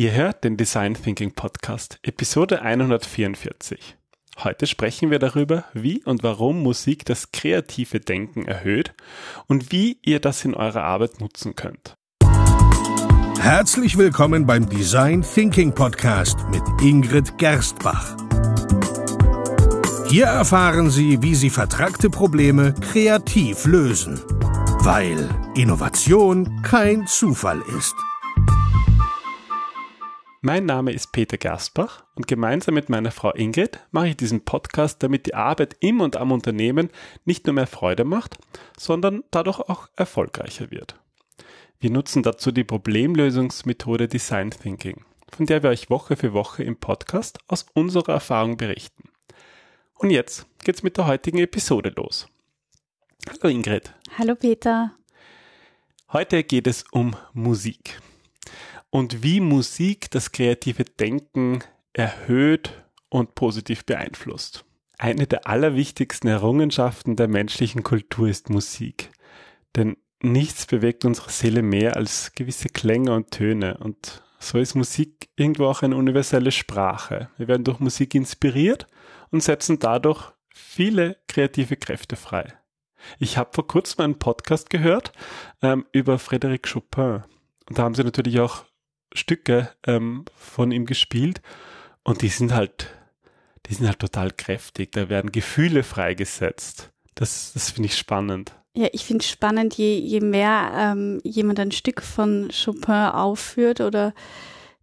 Ihr hört den Design Thinking Podcast, Episode 144. Heute sprechen wir darüber, wie und warum Musik das kreative Denken erhöht und wie ihr das in eurer Arbeit nutzen könnt. Herzlich willkommen beim Design Thinking Podcast mit Ingrid Gerstbach. Hier erfahren Sie, wie Sie vertragte Probleme kreativ lösen, weil Innovation kein Zufall ist. Mein Name ist Peter Gersbach und gemeinsam mit meiner Frau Ingrid mache ich diesen Podcast, damit die Arbeit im und am Unternehmen nicht nur mehr Freude macht, sondern dadurch auch erfolgreicher wird. Wir nutzen dazu die Problemlösungsmethode Design Thinking, von der wir euch Woche für Woche im Podcast aus unserer Erfahrung berichten. Und jetzt geht's mit der heutigen Episode los. Hallo Ingrid. Hallo Peter. Heute geht es um Musik und wie Musik das kreative Denken erhöht und positiv beeinflusst. Eine der allerwichtigsten Errungenschaften der menschlichen Kultur ist Musik. Denn nichts bewegt unsere Seele mehr als gewisse Klänge und Töne. Und so ist Musik irgendwo auch eine universelle Sprache. Wir werden durch Musik inspiriert und setzen dadurch viele kreative Kräfte frei. Ich habe vor kurzem einen Podcast gehört ähm, über Frédéric Chopin. Und da haben sie natürlich auch Stücke ähm, von ihm gespielt und die sind halt, die sind halt total kräftig. Da werden Gefühle freigesetzt. Das, das finde ich spannend. Ja, ich finde es spannend, je, je mehr ähm, jemand ein Stück von Chopin aufführt oder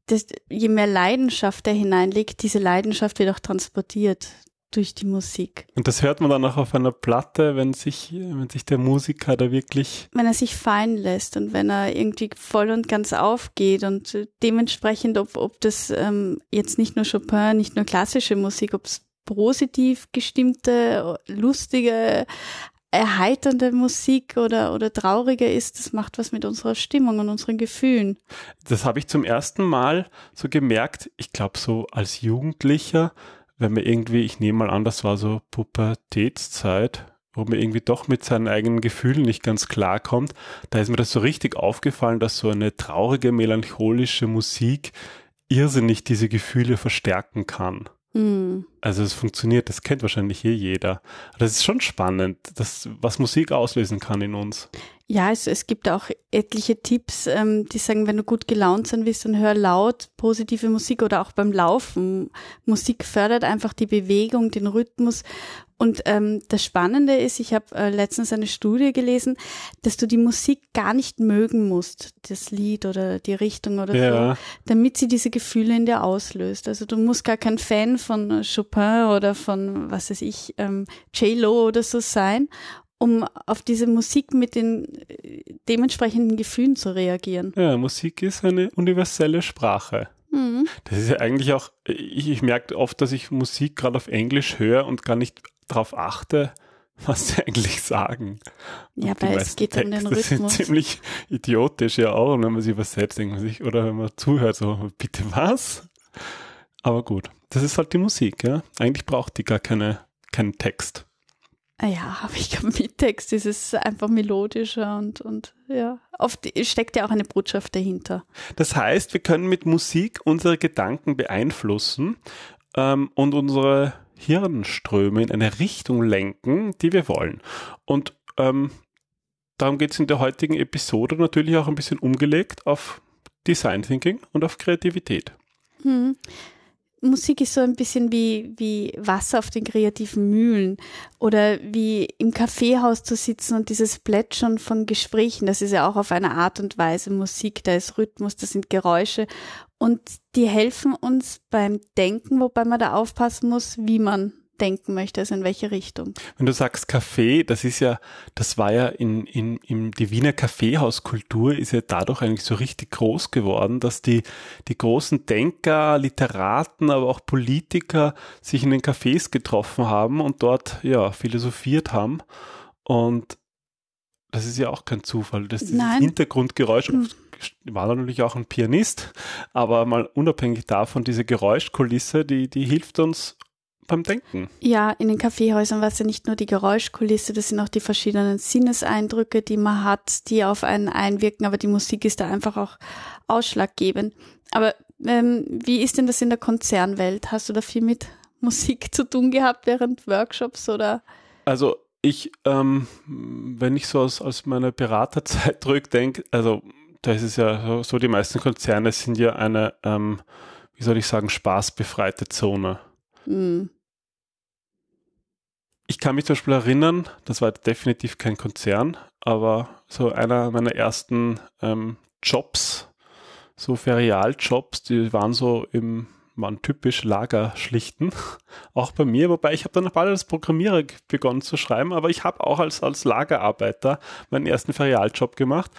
das, je mehr Leidenschaft er hineinlegt, diese Leidenschaft wird auch transportiert durch die Musik. Und das hört man dann auch auf einer Platte, wenn sich, wenn sich der Musiker da wirklich. Wenn er sich fallen lässt und wenn er irgendwie voll und ganz aufgeht und dementsprechend, ob, ob das ähm, jetzt nicht nur Chopin, nicht nur klassische Musik, ob es positiv gestimmte, lustige, erheiternde Musik oder, oder traurige ist, das macht was mit unserer Stimmung und unseren Gefühlen. Das habe ich zum ersten Mal so gemerkt, ich glaube so als Jugendlicher, wenn man irgendwie, ich nehme mal an, das war so Pubertätszeit, wo man irgendwie doch mit seinen eigenen Gefühlen nicht ganz klar kommt, da ist mir das so richtig aufgefallen, dass so eine traurige, melancholische Musik irrsinnig diese Gefühle verstärken kann. Mhm. Also es funktioniert, das kennt wahrscheinlich hier jeder. Das ist schon spannend, das, was Musik auslösen kann in uns. Ja, es, es gibt auch etliche Tipps, ähm, die sagen, wenn du gut gelaunt sein willst, dann hör laut positive Musik oder auch beim Laufen. Musik fördert einfach die Bewegung, den Rhythmus. Und ähm, das Spannende ist, ich habe äh, letztens eine Studie gelesen, dass du die Musik gar nicht mögen musst, das Lied oder die Richtung oder ja. so, damit sie diese Gefühle in dir auslöst. Also du musst gar kein Fan von Chopin oder von, was weiß ich, ähm, J-Lo oder so sein, um auf diese Musik mit den äh, dementsprechenden Gefühlen zu reagieren. Ja, Musik ist eine universelle Sprache. Mhm. Das ist ja eigentlich auch, ich, ich merke oft, dass ich Musik gerade auf Englisch höre und gar nicht darauf achte, was sie eigentlich sagen. Ja, weil es geht Texte um den Rhythmus. sind ziemlich idiotisch ja auch, und wenn man sie übersetzt, denkt man sich, oder wenn man zuhört, so, bitte was? Aber gut, das ist halt die Musik, ja. Eigentlich braucht die gar keine, keinen Text. Ah ja, aber ich glaube, mit Text ist es einfach melodischer und, und ja, oft steckt ja auch eine Botschaft dahinter. Das heißt, wir können mit Musik unsere Gedanken beeinflussen ähm, und unsere Hirnströme in eine Richtung lenken, die wir wollen. Und ähm, darum geht es in der heutigen Episode natürlich auch ein bisschen umgelegt auf Design Thinking und auf Kreativität. Hm. Musik ist so ein bisschen wie, wie Wasser auf den kreativen Mühlen oder wie im Kaffeehaus zu sitzen und dieses Plätschern von Gesprächen, das ist ja auch auf eine Art und Weise Musik, da ist Rhythmus, da sind Geräusche und die helfen uns beim Denken, wobei man da aufpassen muss, wie man denken möchte, also in welche Richtung. Wenn du sagst Kaffee, das ist ja, das war ja in, in, in die Wiener Kaffeehauskultur ist ja dadurch eigentlich so richtig groß geworden, dass die, die großen Denker, Literaten, aber auch Politiker sich in den Cafés getroffen haben und dort, ja, philosophiert haben. Und das ist ja auch kein Zufall, Nein. Hintergrundgeräusch, hm. war natürlich auch ein Pianist, aber mal unabhängig davon, diese Geräuschkulisse, die, die hilft uns beim Denken. Ja, in den Kaffeehäusern war es ja nicht nur die Geräuschkulisse, das sind auch die verschiedenen Sinneseindrücke, die man hat, die auf einen einwirken, aber die Musik ist da einfach auch ausschlaggebend. Aber ähm, wie ist denn das in der Konzernwelt? Hast du da viel mit Musik zu tun gehabt während Workshops oder? Also ich, ähm, wenn ich so aus, aus meiner Beraterzeit zurückdenke, also da ist es ja so, die meisten Konzerne sind ja eine, ähm, wie soll ich sagen, spaßbefreite Zone. Mhm. Ich kann mich zum Beispiel erinnern, das war definitiv kein Konzern, aber so einer meiner ersten ähm, Jobs, so Ferialjobs, die waren so im waren typisch Lagerschlichten, auch bei mir, wobei ich habe dann bald als Programmierer begonnen zu schreiben, aber ich habe auch als, als Lagerarbeiter meinen ersten Ferialjob gemacht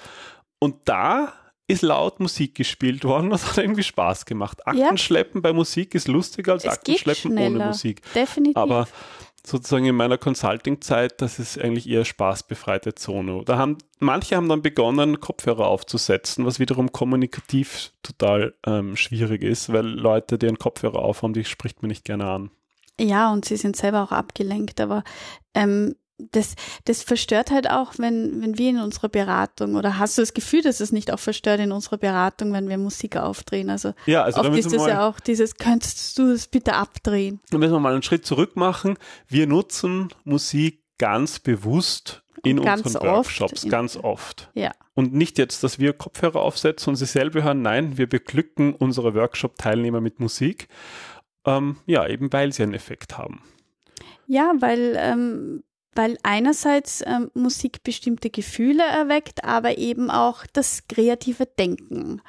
und da ist laut Musik gespielt worden, das hat irgendwie Spaß gemacht. Aktenschleppen ja. bei Musik ist lustiger als Aktenschleppen ohne Musik. Definitiv. Aber sozusagen in meiner Consulting-Zeit, das ist eigentlich eher spaßbefreite Zone. Da haben, manche haben dann begonnen, Kopfhörer aufzusetzen, was wiederum kommunikativ total ähm, schwierig ist, weil Leute, die einen Kopfhörer aufhaben, die spricht man nicht gerne an. Ja, und sie sind selber auch abgelenkt, aber ähm, das, das verstört halt auch, wenn, wenn wir in unserer Beratung oder hast du das Gefühl, dass es nicht auch verstört in unserer Beratung, wenn wir Musik aufdrehen? Also, ja, also oft ist das ja auch dieses, könntest du es bitte abdrehen? Dann müssen wir mal einen Schritt zurück machen. Wir nutzen Musik ganz bewusst in ganz unseren Workshops, oft. ganz oft. Ja. Und nicht jetzt, dass wir Kopfhörer aufsetzen und sie selber hören, nein, wir beglücken unsere Workshop-Teilnehmer mit Musik. Ähm, ja, eben weil sie einen Effekt haben. Ja, weil ähm, weil einerseits ähm, Musik bestimmte Gefühle erweckt, aber eben auch das kreative Denken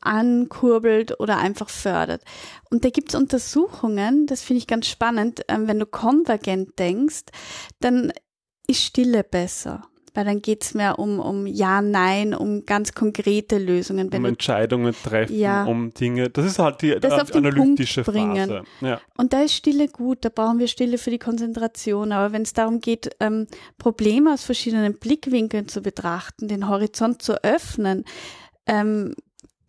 ankurbelt oder einfach fördert. Und da gibt es Untersuchungen, das finde ich ganz spannend, ähm, wenn du konvergent denkst, dann ist Stille besser weil dann geht's mehr um, um Ja, Nein, um ganz konkrete Lösungen. Wenn um Entscheidungen treffen, ja, um Dinge. Das ist halt die das analytische Phase. Ja. Und da ist Stille gut, da brauchen wir Stille für die Konzentration. Aber wenn es darum geht, ähm, Probleme aus verschiedenen Blickwinkeln zu betrachten, den Horizont zu öffnen, ähm,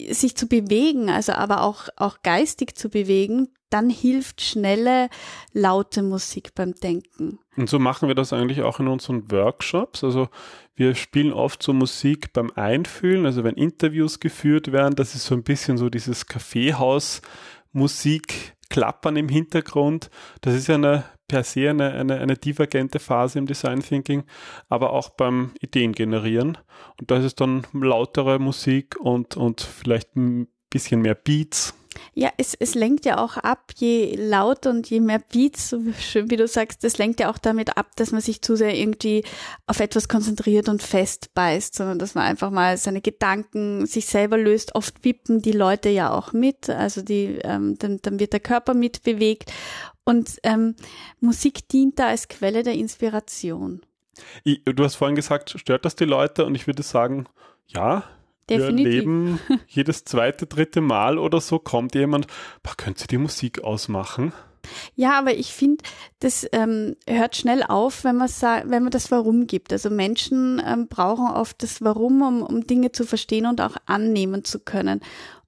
sich zu bewegen, also aber auch, auch geistig zu bewegen, dann hilft schnelle, laute Musik beim Denken. Und so machen wir das eigentlich auch in unseren Workshops. Also wir spielen oft so Musik beim Einfühlen, also wenn Interviews geführt werden, das ist so ein bisschen so dieses Kaffeehaus-Musik. Klappern im Hintergrund. Das ist ja eine per se eine, eine, eine divergente Phase im Design Thinking, aber auch beim Ideen generieren. Und da ist es dann lautere Musik und, und vielleicht ein bisschen mehr Beats ja, es, es lenkt ja auch ab, je lauter und je mehr Beats, so schön wie du sagst, das lenkt ja auch damit ab, dass man sich zu sehr irgendwie auf etwas konzentriert und festbeißt, sondern dass man einfach mal seine Gedanken sich selber löst. Oft wippen die Leute ja auch mit, also die, ähm, dann, dann wird der Körper mitbewegt. Und ähm, Musik dient da als Quelle der Inspiration. Ich, du hast vorhin gesagt, stört das die Leute? Und ich würde sagen, ja, Definitiv. Wir leben jedes zweite, dritte Mal oder so kommt jemand, boah, könnt ihr die Musik ausmachen? Ja, aber ich finde, das ähm, hört schnell auf, wenn man wenn man das Warum gibt. Also Menschen ähm, brauchen oft das Warum, um, um Dinge zu verstehen und auch annehmen zu können.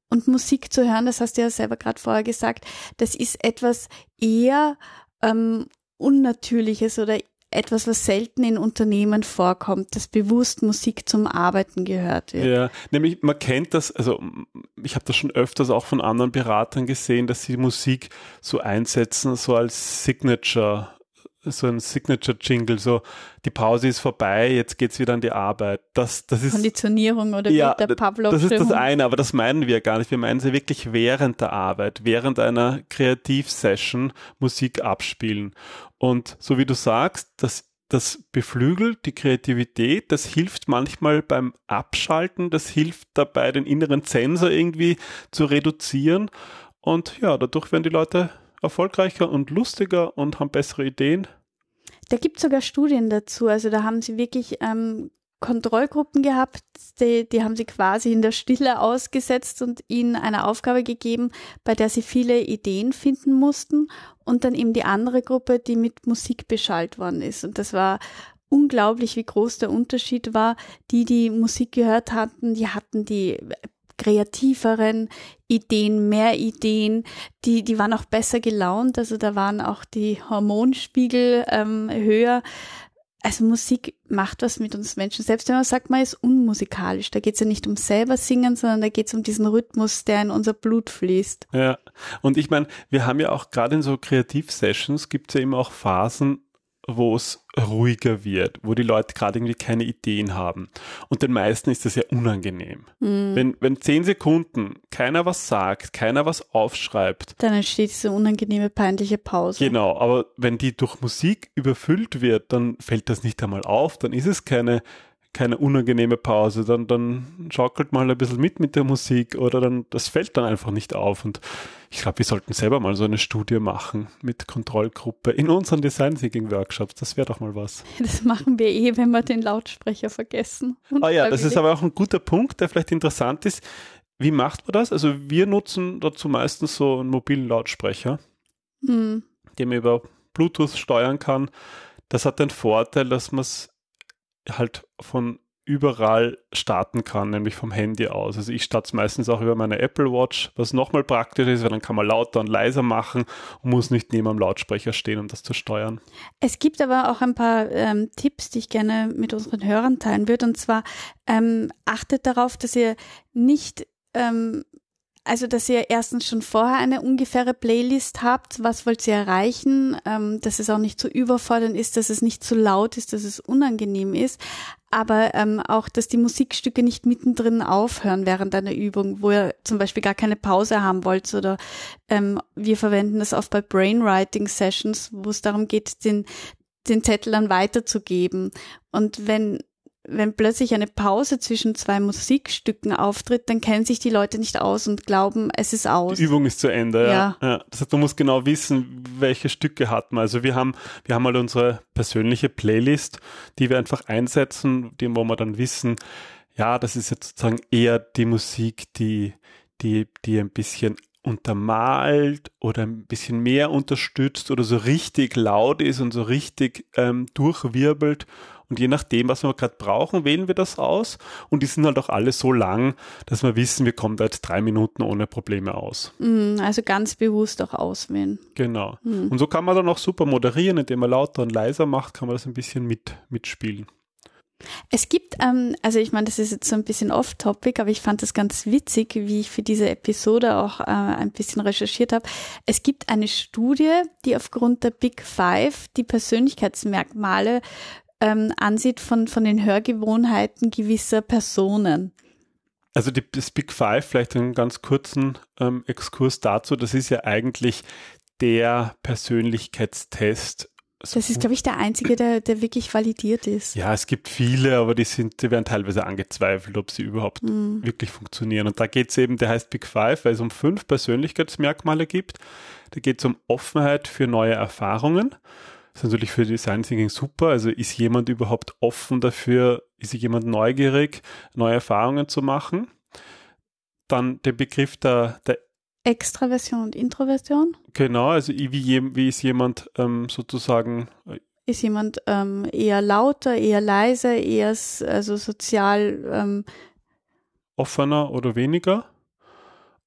Und Musik zu hören, das hast du ja selber gerade vorher gesagt, das ist etwas eher ähm, Unnatürliches oder etwas, was selten in Unternehmen vorkommt, dass bewusst Musik zum Arbeiten gehört wird. Ja, nämlich man kennt das, also ich habe das schon öfters auch von anderen Beratern gesehen, dass sie Musik so einsetzen, so als Signature so ein Signature-Jingle, so die Pause ist vorbei, jetzt geht's wieder an die Arbeit. Das, das ist Konditionierung oder ja, der Pavlov Das ist das eine, aber das meinen wir gar nicht. Wir meinen sie wirklich während der Arbeit, während einer Kreativsession Musik abspielen. Und so wie du sagst, das das beflügelt die Kreativität, das hilft manchmal beim Abschalten, das hilft dabei, den inneren Zensor irgendwie zu reduzieren. Und ja, dadurch werden die Leute erfolgreicher und lustiger und haben bessere Ideen. Da gibt es sogar Studien dazu. Also da haben sie wirklich ähm, Kontrollgruppen gehabt, die, die haben sie quasi in der Stille ausgesetzt und ihnen eine Aufgabe gegeben, bei der sie viele Ideen finden mussten und dann eben die andere Gruppe, die mit Musik beschallt worden ist. Und das war unglaublich, wie groß der Unterschied war. Die, die Musik gehört hatten, die hatten die kreativeren Ideen, mehr Ideen, die, die waren auch besser gelaunt, also da waren auch die Hormonspiegel ähm, höher. also Musik macht was mit uns Menschen. Selbst wenn man sagt, man ist unmusikalisch, da geht es ja nicht um selber singen, sondern da geht es um diesen Rhythmus, der in unser Blut fließt. Ja, und ich meine, wir haben ja auch gerade in so Kreativ-Sessions gibt es ja immer auch Phasen, wo es ruhiger wird, wo die Leute gerade irgendwie keine Ideen haben. Und den meisten ist das ja unangenehm. Mhm. Wenn, wenn zehn Sekunden keiner was sagt, keiner was aufschreibt. Dann entsteht diese unangenehme, peinliche Pause. Genau, aber wenn die durch Musik überfüllt wird, dann fällt das nicht einmal auf, dann ist es keine keine unangenehme Pause, dann, dann schaukelt mal ein bisschen mit mit der Musik oder dann, das fällt dann einfach nicht auf. Und ich glaube, wir sollten selber mal so eine Studie machen mit Kontrollgruppe in unseren Design Thinking Workshops. Das wäre doch mal was. Das machen wir eh, wenn wir den Lautsprecher vergessen. Ah ja, das ist aber auch ein guter Punkt, der vielleicht interessant ist. Wie macht man das? Also wir nutzen dazu meistens so einen mobilen Lautsprecher, hm. den man über Bluetooth steuern kann. Das hat den Vorteil, dass man es halt von überall starten kann, nämlich vom Handy aus. Also ich starte es meistens auch über meine Apple Watch, was nochmal praktisch ist, weil dann kann man lauter und leiser machen und muss nicht neben am Lautsprecher stehen, um das zu steuern. Es gibt aber auch ein paar ähm, Tipps, die ich gerne mit unseren Hörern teilen würde. Und zwar ähm, achtet darauf, dass ihr nicht ähm, also, dass ihr erstens schon vorher eine ungefähre Playlist habt, was wollt ihr erreichen, ähm, dass es auch nicht zu überfordern ist, dass es nicht zu laut ist, dass es unangenehm ist, aber ähm, auch, dass die Musikstücke nicht mittendrin aufhören während einer Übung, wo ihr zum Beispiel gar keine Pause haben wollt oder ähm, wir verwenden das oft bei Brainwriting Sessions, wo es darum geht, den den Zettel dann weiterzugeben. Und wenn wenn plötzlich eine Pause zwischen zwei Musikstücken auftritt, dann kennen sich die Leute nicht aus und glauben, es ist aus. Die Übung ist zu Ende, ja. ja. ja. Das heißt, man muss genau wissen, welche Stücke hat man. Also wir haben, wir haben mal unsere persönliche Playlist, die wir einfach einsetzen, die, wo wir dann wissen, ja, das ist jetzt sozusagen eher die Musik, die, die, die ein bisschen untermalt oder ein bisschen mehr unterstützt oder so richtig laut ist und so richtig ähm, durchwirbelt und je nachdem, was wir gerade brauchen, wählen wir das aus. Und die sind halt auch alle so lang, dass wir wissen, wir kommen da jetzt drei Minuten ohne Probleme aus. Mm, also ganz bewusst auch auswählen. Genau. Mm. Und so kann man dann auch super moderieren, indem man lauter und leiser macht, kann man das ein bisschen mit, mitspielen. Es gibt, ähm, also ich meine, das ist jetzt so ein bisschen off-topic, aber ich fand das ganz witzig, wie ich für diese Episode auch äh, ein bisschen recherchiert habe. Es gibt eine Studie, die aufgrund der Big Five die Persönlichkeitsmerkmale ähm, ansieht von, von den Hörgewohnheiten gewisser Personen. Also die, das Big Five, vielleicht einen ganz kurzen ähm, Exkurs dazu, das ist ja eigentlich der Persönlichkeitstest. Das ist, glaube ich, der einzige, der, der wirklich validiert ist. Ja, es gibt viele, aber die sind, die werden teilweise angezweifelt, ob sie überhaupt mm. wirklich funktionieren. Und da geht es eben, der heißt Big Five, weil es um fünf Persönlichkeitsmerkmale gibt. Da geht es um Offenheit für neue Erfahrungen ist natürlich für Design Thinking super. Also ist jemand überhaupt offen dafür, ist jemand neugierig, neue Erfahrungen zu machen? Dann der Begriff der, der Extraversion und Introversion. Genau, also wie, wie ist jemand ähm, sozusagen äh, ist jemand ähm, eher lauter, eher leiser, eher also sozial ähm, offener oder weniger?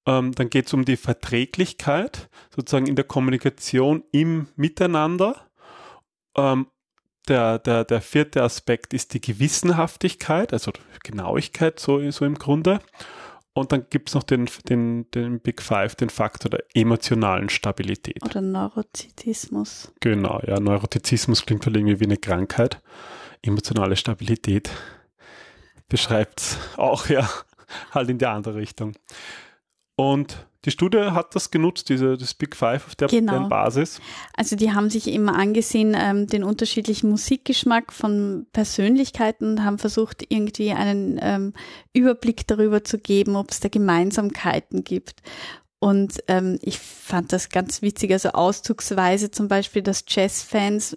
Ähm, dann geht es um die Verträglichkeit, sozusagen in der Kommunikation im Miteinander. Ähm, der, der, der vierte Aspekt ist die Gewissenhaftigkeit, also Genauigkeit so, so im Grunde. Und dann gibt es noch den, den, den Big Five, den Faktor der emotionalen Stabilität. Oder Neurotizismus. Genau, ja, Neurotizismus klingt halt irgendwie wie eine Krankheit. Emotionale Stabilität beschreibt es auch, ja, halt in die andere Richtung. Und die Studie hat das genutzt, diese, das Big Five auf der, genau. Basis. Also die haben sich immer angesehen, ähm, den unterschiedlichen Musikgeschmack von Persönlichkeiten und haben versucht, irgendwie einen ähm, Überblick darüber zu geben, ob es da Gemeinsamkeiten gibt. Und ähm, ich fand das ganz witzig, also auszugsweise zum Beispiel, dass Jazzfans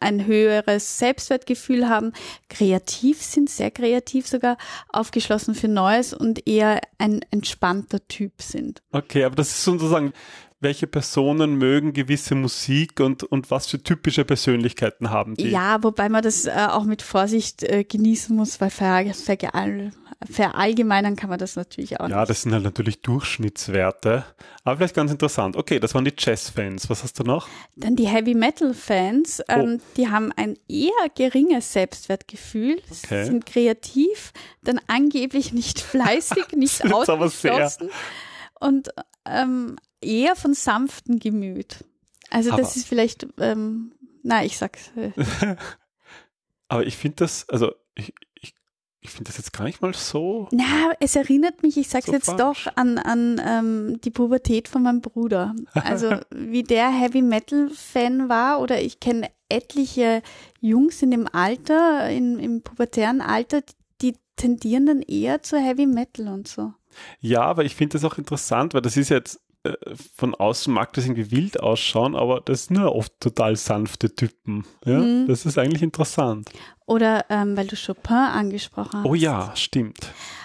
ein höheres Selbstwertgefühl haben, kreativ sind, sehr kreativ sogar, aufgeschlossen für Neues und eher ein entspannter Typ sind. Okay, aber das ist sozusagen, welche Personen mögen gewisse Musik und, und was für typische Persönlichkeiten haben die? Ja, wobei man das äh, auch mit Vorsicht äh, genießen muss, weil ver, ver, verallgemeinern kann man das natürlich auch ja, nicht. Ja, das sind halt natürlich Durchschnittswerte, Aber vielleicht ganz interessant. Okay, das waren die Jazz-Fans. Was hast du noch? Dann die Heavy Metal-Fans, ähm, Oh. die haben ein eher geringes Selbstwertgefühl, Okay. sind kreativ, dann angeblich nicht fleißig, nicht ausgeschlossen und ähm, eher von sanftem Gemüt. Also das Aber- ist vielleicht, ähm, na, ich sag's. Aber ich finde das, also ich, ich, ich finde das jetzt gar nicht mal so. na, es erinnert mich, ich sag's So jetzt falsch. doch, an, an ähm, die Pubertät von meinem Bruder. Also wie der Heavy Metal Fan war oder ich kenne etliche Jungs in dem Alter, in, im pubertären Alter, die tendieren dann eher zu Heavy Metal und so. Ja, aber ich finde das auch interessant, weil das ist jetzt äh, von außen mag das irgendwie wild ausschauen, aber das sind nur oft total sanfte Typen. Ja, Mhm. das ist eigentlich interessant. Oder ähm, weil du Chopin angesprochen hast. Oh ja, stimmt.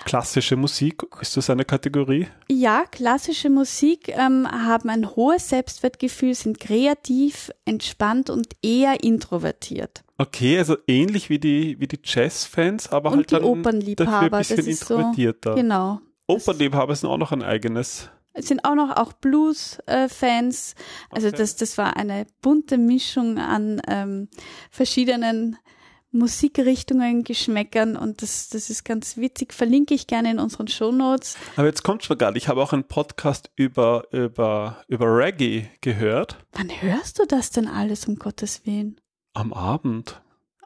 Klassische Musik, ist das eine Kategorie? Ja, klassische Musik ähm, haben ein hohes Selbstwertgefühl, sind kreativ, entspannt und eher introvertiert. Okay, also ähnlich wie die, wie die Jazz-Fans, aber Und halt die dann dafür Opernliebhaber, ein bisschen ist so- introvertierter. Genau. Opernliebhaber sind auch noch ein eigenes. Es sind auch noch auch Blues-Fans. Also Okay. das, das war eine bunte Mischung an ähm, verschiedenen Musikrichtungen, Geschmäckern und das, das ist ganz witzig. Verlinke ich gerne in unseren Shownotes. Aber jetzt kommt schon gerade, ich habe auch einen Podcast über, über, über Reggae gehört Wann hörst du das denn alles, um Gottes Willen? am Abend.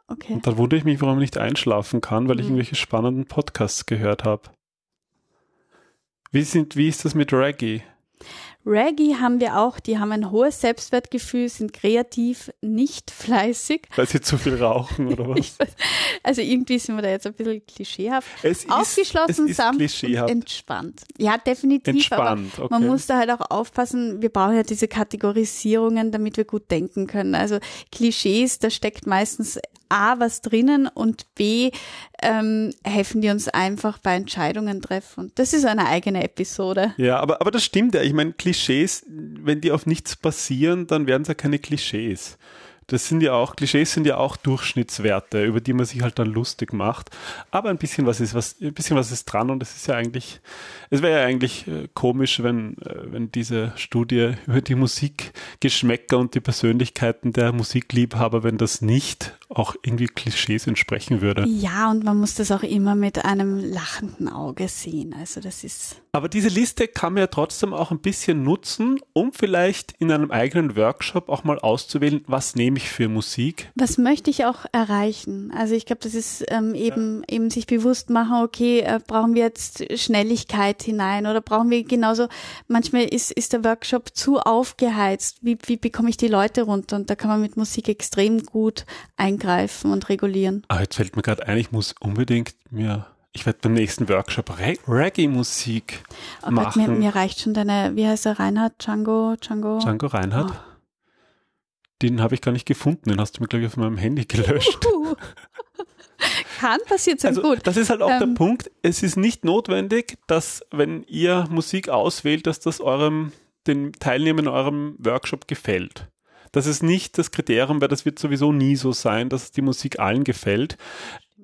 Okay. Und dann wundere ich mich, warum ich nicht einschlafen kann, weil ich Mhm. irgendwelche spannenden Podcasts gehört habe. Wie, sind, wie ist das mit Reggae? Reggae haben wir auch, die haben ein hohes Selbstwertgefühl, sind kreativ, nicht fleißig. Weil sie zu viel rauchen oder was? Weiß- also irgendwie sind wir da jetzt ein bisschen klischeehaft. es Aufgeschlossen, es ist sanft und klischeehaft. entspannt. Ja, definitiv. Aber Entspannt, okay. man muss da halt auch aufpassen, wir brauchen ja diese Kategorisierungen, damit wir gut denken können. Also Klischees, da steckt meistens A was drinnen und B ähm, helfen die uns einfach bei Entscheidungen treffen. Das ist eine eigene Episode. Ja, aber, aber das stimmt ja. Ich meine, Klischees, wenn die auf nichts basieren, dann werden es ja keine Klischees. Das sind ja auch, Klischees sind ja auch Durchschnittswerte, über die man sich halt dann lustig macht. Aber ein bisschen was ist, was, ein bisschen was ist dran und es ist ja eigentlich, es wäre ja eigentlich äh, komisch, wenn, äh, wenn diese Studie über die Musikgeschmäcker und die Persönlichkeiten der Musikliebhaber, wenn das nicht auch irgendwie Klischees entsprechen würde. Ja, und man muss das auch immer mit einem lachenden Auge sehen. Also das ist. Aber diese Liste kann man ja trotzdem auch ein bisschen nutzen, um vielleicht in einem eigenen Workshop auch mal auszuwählen, was nehme ich für Musik. Was möchte ich auch erreichen? Also ich glaube, das ist ähm, eben eben sich bewusst machen, okay, äh, brauchen wir jetzt Schnelligkeit hinein oder brauchen wir genauso, manchmal ist, ist der Workshop zu aufgeheizt. Wie, wie bekomme ich die Leute runter? Und da kann man mit Musik extrem gut eingreifen und regulieren. Ah, jetzt fällt mir gerade ein, ich muss unbedingt mir, ich werde beim nächsten Workshop Re Reggae-Musik Oh Gott, mir, machen. mir reicht schon deine, wie heißt er, Reinhard? Django? Django? Django Reinhardt. Oh. Den habe ich gar nicht gefunden, den hast du mir, glaube ich, auf meinem Handy gelöscht. Uh. Kann passiert Also gut. das ist halt auch der Ähm, Punkt. Es ist nicht notwendig, dass wenn ihr Musik auswählt, dass das eurem den Teilnehmern in eurem Workshop gefällt. Das ist nicht das Kriterium, weil das wird sowieso nie so sein, dass die Musik allen gefällt.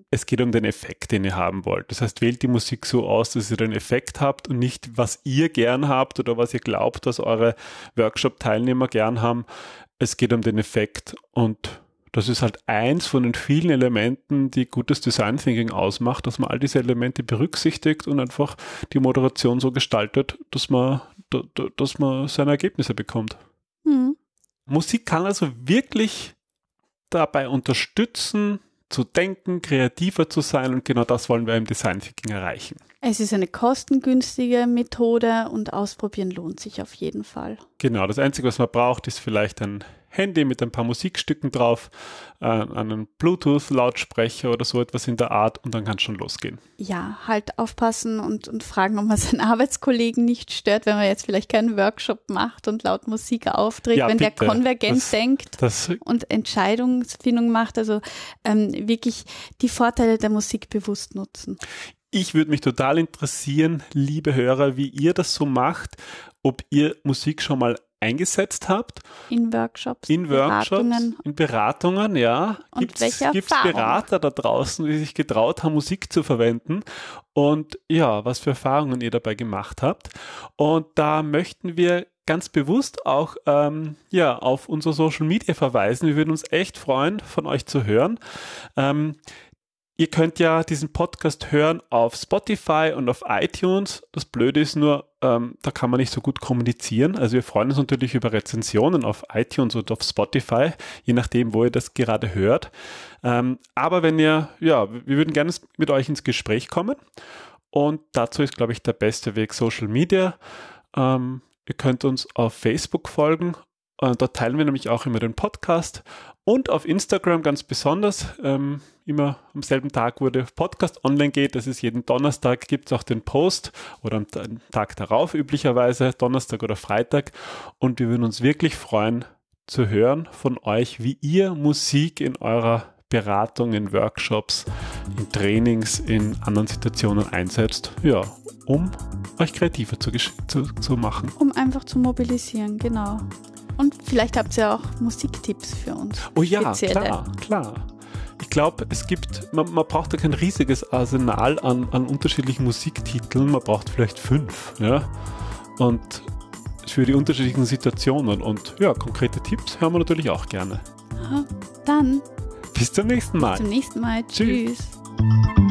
Es geht um den Effekt, den ihr haben wollt. Das heißt, wählt die Musik so aus, dass ihr den Effekt habt und nicht, was ihr gern habt oder was ihr glaubt, dass eure Workshop-Teilnehmer gern haben. Es geht um den Effekt und das ist halt eins von den vielen Elementen, die gutes Design Thinking ausmacht, dass man all diese Elemente berücksichtigt und einfach die Moderation so gestaltet, dass man, da- da- dass man seine Ergebnisse bekommt. Hm. Musik kann also wirklich dabei unterstützen, zu denken, kreativer zu sein und genau das wollen wir im Design Thinking erreichen. Es ist eine kostengünstige Methode und ausprobieren lohnt sich auf jeden Fall. Genau, das Einzige, was man braucht, ist vielleicht ein Handy mit ein paar Musikstücken drauf, äh, einen Bluetooth-Lautsprecher oder so etwas in der Art und dann kann es schon losgehen. Ja, halt aufpassen und, und fragen, ob man seinen Arbeitskollegen nicht stört, wenn man jetzt vielleicht keinen Workshop macht und laut Musik auftritt, Ja, wenn der bitte. konvergent Das- denkt Das und Entscheidungsfindung macht. Also ähm, wirklich die Vorteile der Musik bewusst nutzen. Ich würde mich total interessieren, liebe Hörer, wie ihr das so macht, ob ihr Musik schon mal eingesetzt habt. In Workshops, in Workshops, Beratungen. in Beratungen, ja. Gibt's Erfahrung? Berater da draußen, die sich getraut haben, Musik zu verwenden? Und ja, was für Erfahrungen ihr dabei gemacht habt. Und da möchten wir ganz bewusst auch ähm, ja, auf unsere Social Media verweisen. Wir würden uns echt freuen, von euch zu hören. Ähm, Ihr könnt ja diesen Podcast hören auf Spotify und auf iTunes. Das Blöde ist nur, ähm, da kann man nicht so gut kommunizieren. Also wir freuen uns natürlich über Rezensionen auf iTunes und auf Spotify, je nachdem, wo ihr das gerade hört. Ähm, aber wenn ihr, ja, wir würden gerne mit euch ins Gespräch kommen. Und dazu ist, glaube ich, der beste Weg Social Media. Ähm, ihr könnt uns auf Facebook folgen. Äh, dort teilen wir nämlich auch immer den Podcast. Und auf Instagram ganz besonders. Ähm, immer am selben Tag, wo der Podcast online geht. Das ist jeden Donnerstag, gibt es auch den Post oder am Tag darauf üblicherweise, Donnerstag oder Freitag. Und wir würden uns wirklich freuen zu hören von euch, wie ihr Musik in eurer Beratung, in Workshops, in Trainings, in anderen Situationen einsetzt, ja, um euch kreativer zu, zu, zu machen. Um einfach zu mobilisieren, genau. Und vielleicht habt ihr auch Musiktipps für uns. Oh ja, Spezielle. klar, klar. Ich glaube, es gibt, man, man, braucht da kein riesiges Arsenal an, an unterschiedlichen Musiktiteln, man braucht vielleicht fünf, ja. Und für die unterschiedlichen Situationen und ja, konkrete Tipps hören wir natürlich auch gerne. Dann bis zum nächsten Mal. Bis zum nächsten Mal. Tschüss. Tschüss.